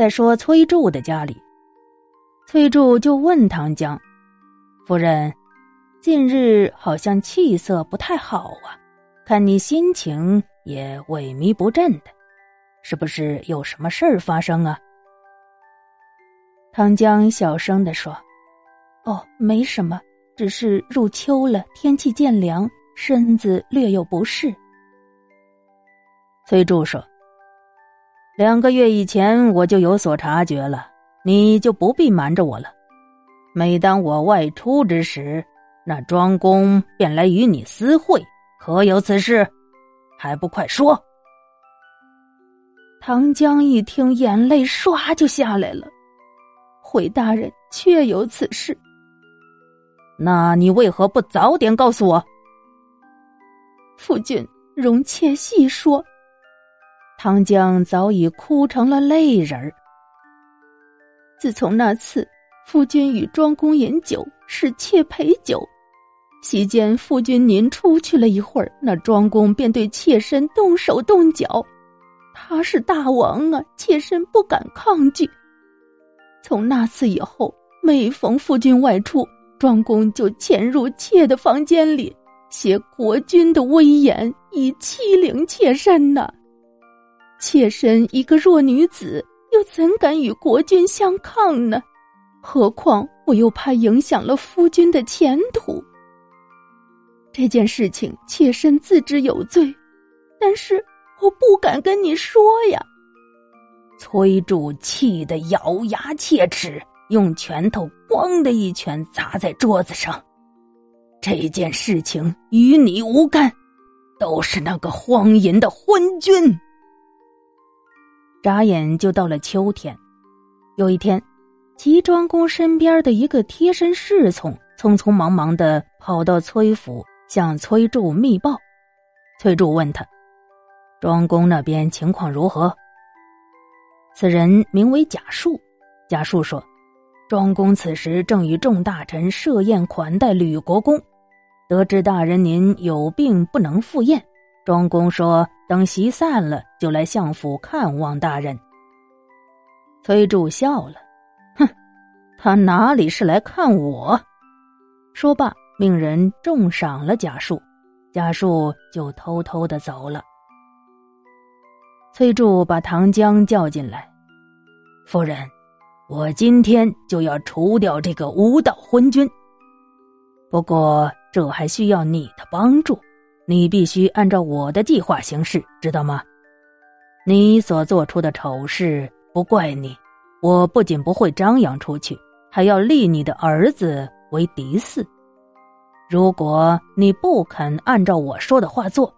在说崔柱的家里。崔柱就问唐江：“夫人，近日好像气色不太好啊，看你心情也萎靡不振的，是不是有什么事儿发生啊？”唐江小声的说：“哦，没什么，只是入秋了，天气渐凉，身子略有不适。”崔柱说：“两个月以前我就有所察觉了。”你就不必瞒着我了。每当我外出之时，那庄公便来与你私会，可有此事？还不快说！唐江一听，眼泪唰就下来了。回大人，确有此事。那你为何不早点告诉我？夫君，容妾细说。唐江早已哭成了泪人儿。自从那次夫君与庄公饮酒，是妾陪酒，席间夫君您出去了一会儿，那庄公便对妾身动手动脚。他是大王啊，妾身不敢抗拒。从那次以后，每逢夫君外出，庄公就潜入妾的房间里，挟国君的威严以欺凌妾身呢。妾身一个弱女子。又怎敢与国君相抗呢？何况我又怕影响了夫君的前途。这件事情妾身自知有罪，但是我不敢跟你说呀。崔杼气得咬牙切齿，用拳头“咣”的一拳砸在桌子上。这件事情与你无干，都是那个荒淫的昏君。眨眼就到了秋天，有一天，齐庄公身边的一个贴身侍从匆匆忙忙的跑到崔府，向崔杼密报。崔杼问他：“庄公那边情况如何？”此人名为贾树。贾树说：“庄公此时正与众大臣设宴款待吕国公，得知大人您有病不能赴宴。”庄公说：“等席散了，就来相府看望大人。”崔杼笑了，哼，他哪里是来看我？说罢，命人重赏了贾树，贾树就偷偷的走了。崔杼把唐江叫进来：“夫人，我今天就要除掉这个无道昏君，不过这还需要你的帮助。”你必须按照我的计划行事，知道吗？你所做出的丑事不怪你，我不仅不会张扬出去，还要立你的儿子为嫡嗣。如果你不肯按照我说的话做，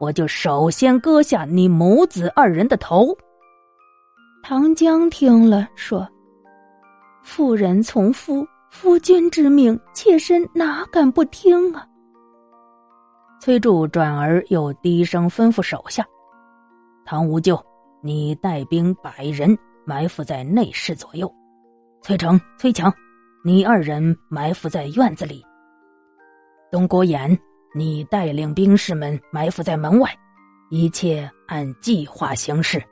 我就首先割下你母子二人的头。唐江听了说：“妇人从夫，夫君之命，妾身哪敢不听啊？”崔杼转而又低声吩咐手下：“唐无咎，你带兵百人埋伏在内室左右；崔成、崔强，你二人埋伏在院子里；东郭衍，你带领兵士们埋伏在门外。一切按计划行事。”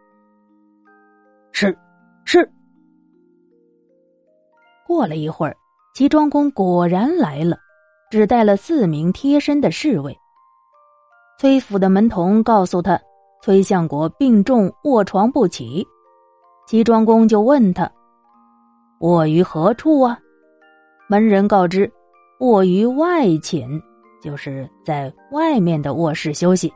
是，是。过了一会儿，齐庄公果然来了，只带了四名贴身的侍卫。崔府的门童告诉他，崔相国病重，卧床不起。齐庄公就问他：“卧于何处啊？”门人告知：“卧于外寝，就是在外面的卧室休息。”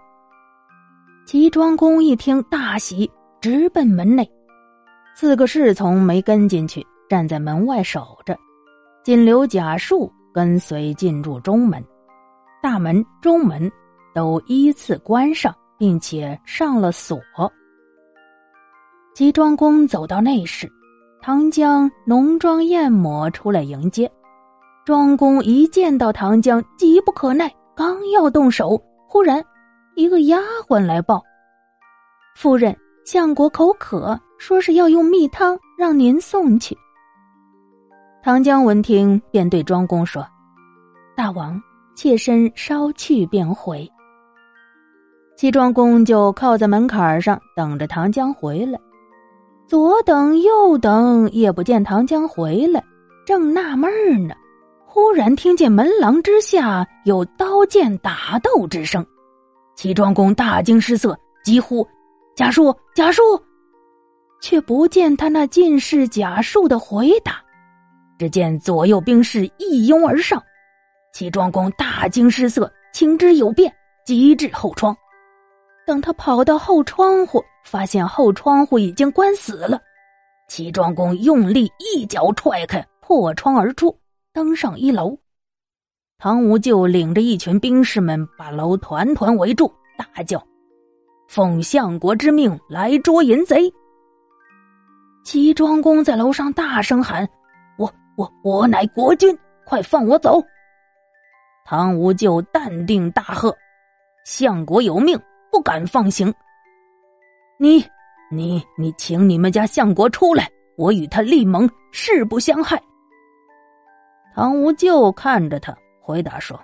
齐庄公一听大喜，直奔门内。四个侍从没跟进去，站在门外守着，仅留贾树跟随进入中门。大门、中门。都依次关上，并且上了锁。齐庄公走到内室，唐江浓妆艳抹出来迎接。庄公一见到唐江，急不可耐，刚要动手，忽然一个丫鬟来报：“夫人，相国口渴，说是要用蜜汤，让您送去。”唐江闻听，便对庄公说：“大王，妾身稍去便回。”齐庄公就靠在门槛上等着唐江回来。左等右等，也不见唐江回来，正纳闷呢，忽然听见门廊之下有刀剑打斗之声。齐庄公大惊失色，急呼：“贾树，贾树！”却不见他那进士贾树的回答。只见左右兵士一拥而上，齐庄公大惊失色，情知有变，急至后窗。等他跑到后窗户，发现后窗户已经关死了。齐庄公用力一脚踹开，破窗而出，登上一楼。唐无咎领着一群兵士们把楼团团围住，大叫：“奉相国之命来捉淫贼！”齐庄公在楼上大声喊：“我我我乃国君，快放我走！”唐无咎淡定大喝：“相国有命。”不敢放行。你、你、你，请你们家相国出来，我与他立盟，誓不相害。唐无咎看着他，回答说：“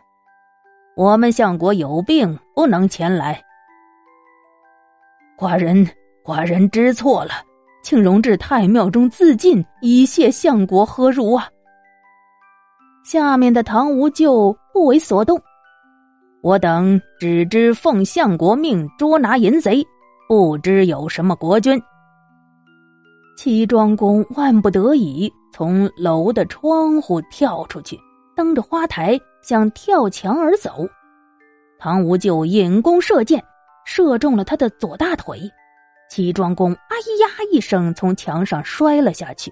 我们相国有病，不能前来。寡人、寡人知错了，请容至太庙中自尽，以谢相国何如啊？”下面的唐无咎不为所动。我等只知奉相国命捉拿淫贼，不知有什么国君。齐庄公万不得已从楼的窗户跳出去，蹬着花台想跳墙而走。唐无咎引弓射箭，射中了他的左大腿。齐庄公“哎呀”一声从墙上摔了下去。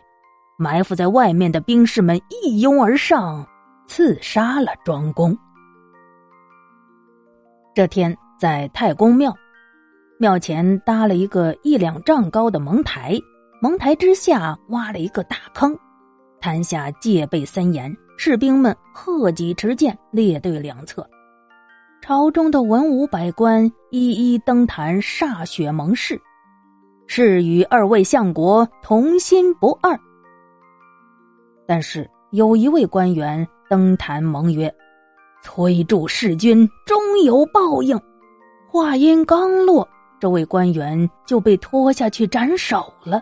埋伏在外面的兵士们一拥而上，刺杀了庄公。这天，在太公庙，庙前搭了一个一两丈高的蒙台，蒙台之下挖了一个大坑，坛下戒备森严，士兵们贺戟持剑，列队两侧。朝中的文武百官一一登坛歃血盟誓，誓与二位相国同心不二。但是有一位官员登坛盟约。催助弑君，终有报应。话音刚落，这位官员就被拖下去斩首了。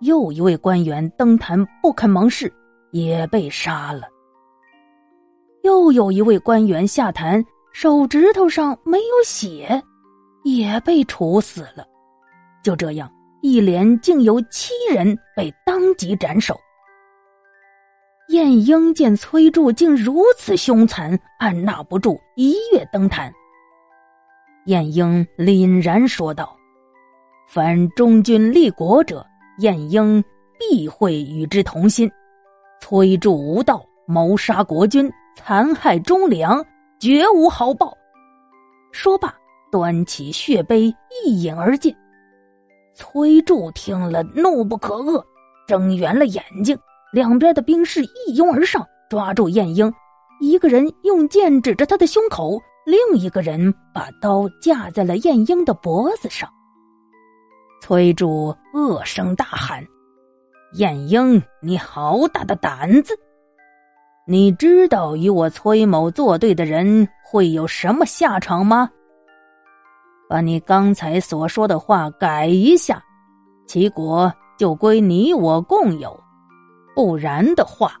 又一位官员登坛不肯盟誓，也被杀了。又有一位官员下坛，手指头上没有血，也被处死了。就这样，一连竟有七人被当即斩首。晏婴见崔杼竟如此凶残，按捺不住，一跃登坛。晏婴凛然说道：“凡忠君立国者，晏婴必会与之同心。崔杼无道，谋杀国君，残害忠良，绝无好报。”说罢，端起血杯一饮而尽。崔杼听了，怒不可遏，睁圆了眼睛。两边的兵士一拥而上，抓住晏婴，一个人用剑指着他的胸口，另一个人把刀架在了晏婴的脖子上。崔杼恶声大喊：“晏婴，你好大的胆子！你知道与我崔某作对的人会有什么下场吗？把你刚才所说的话改一下，齐国就归你我共有。”不然的话，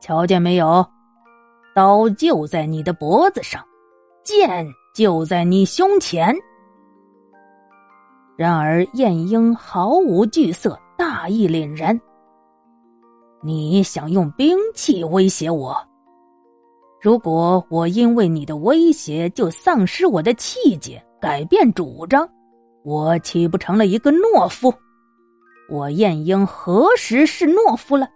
瞧见没有？刀就在你的脖子上，剑就在你胸前。然而晏婴毫无惧色，大义凛然。你想用兵器威胁我？如果我因为你的威胁就丧失我的气节，改变主张，我岂不成了一个懦夫？我晏婴何时是懦夫了？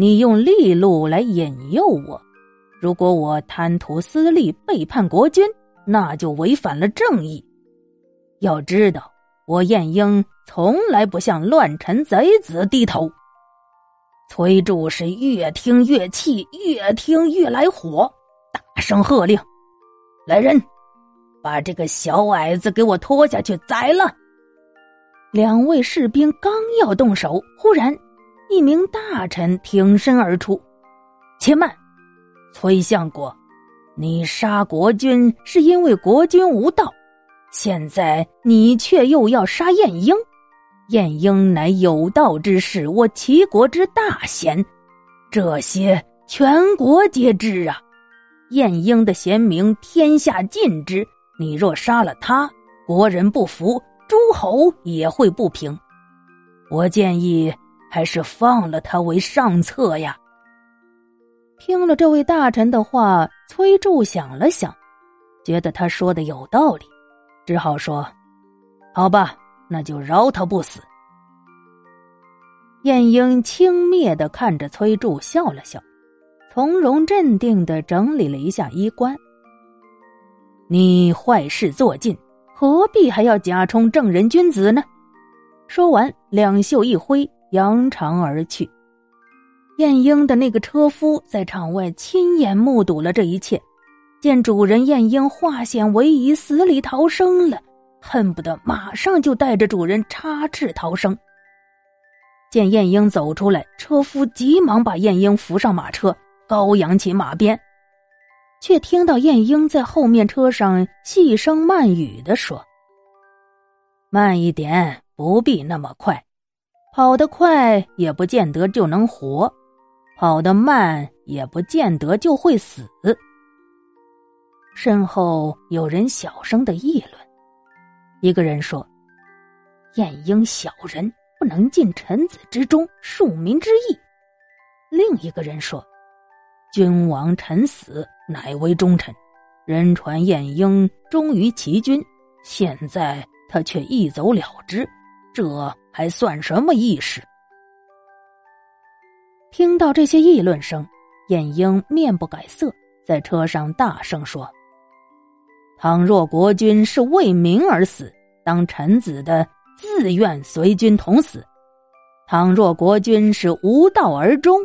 你用利禄来引诱我，如果我贪图私利背叛国君，那就违反了正义。要知道，我晏婴从来不向乱臣贼子低头。崔杼是越听越气，越听越来火，大声喝令：“来人，把这个小矮子给我拖下去宰了！”两位士兵刚要动手，忽然。一名大臣挺身而出，且慢，崔相国，你杀国君是因为国君无道，现在你却又要杀晏婴，晏婴乃有道之士，我齐国之大贤，这些全国皆知啊。晏婴的贤名，天下尽知。你若杀了他，国人不服，诸侯也会不平。我建议还是放了他为上策呀。听了这位大臣的话，崔杼想了想，觉得他说的有道理，只好说：“好吧。”那就饶他不死。晏婴轻蔑的看着崔杼，笑了笑，从容镇定的整理了一下衣冠。你坏事做尽，何必还要假充正人君子呢？说完，两袖一挥，扬长而去。晏婴的那个车夫在场外亲眼目睹了这一切，见主人晏婴化险为夷，死里逃生了。恨不得马上就带着主人插翅逃生。见晏婴走出来，车夫急忙把晏婴扶上马车，高扬起马鞭，却听到晏婴在后面车上细声慢语的说：“慢一点，不必那么快。跑得快也不见得就能活，跑得慢也不见得就会死。”身后有人小声的议论。一个人说：“晏婴小人，不能尽臣子之忠，庶民之义。”另一个人说：“君王臣死，乃为忠臣。人传晏婴忠于齐君，现在他却一走了之，这还算什么义士？”听到这些议论声，晏婴面不改色，在车上大声说。倘若国君是为民而死，当臣子的自愿随君同死；倘若国君是无道而终，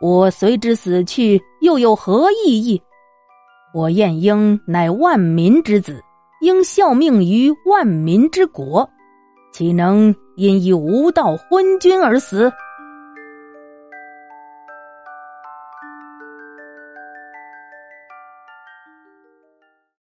我随之死去，又有何意义？我晏婴乃万民之子，应效命于万民之国，岂能因一无道昏君而死？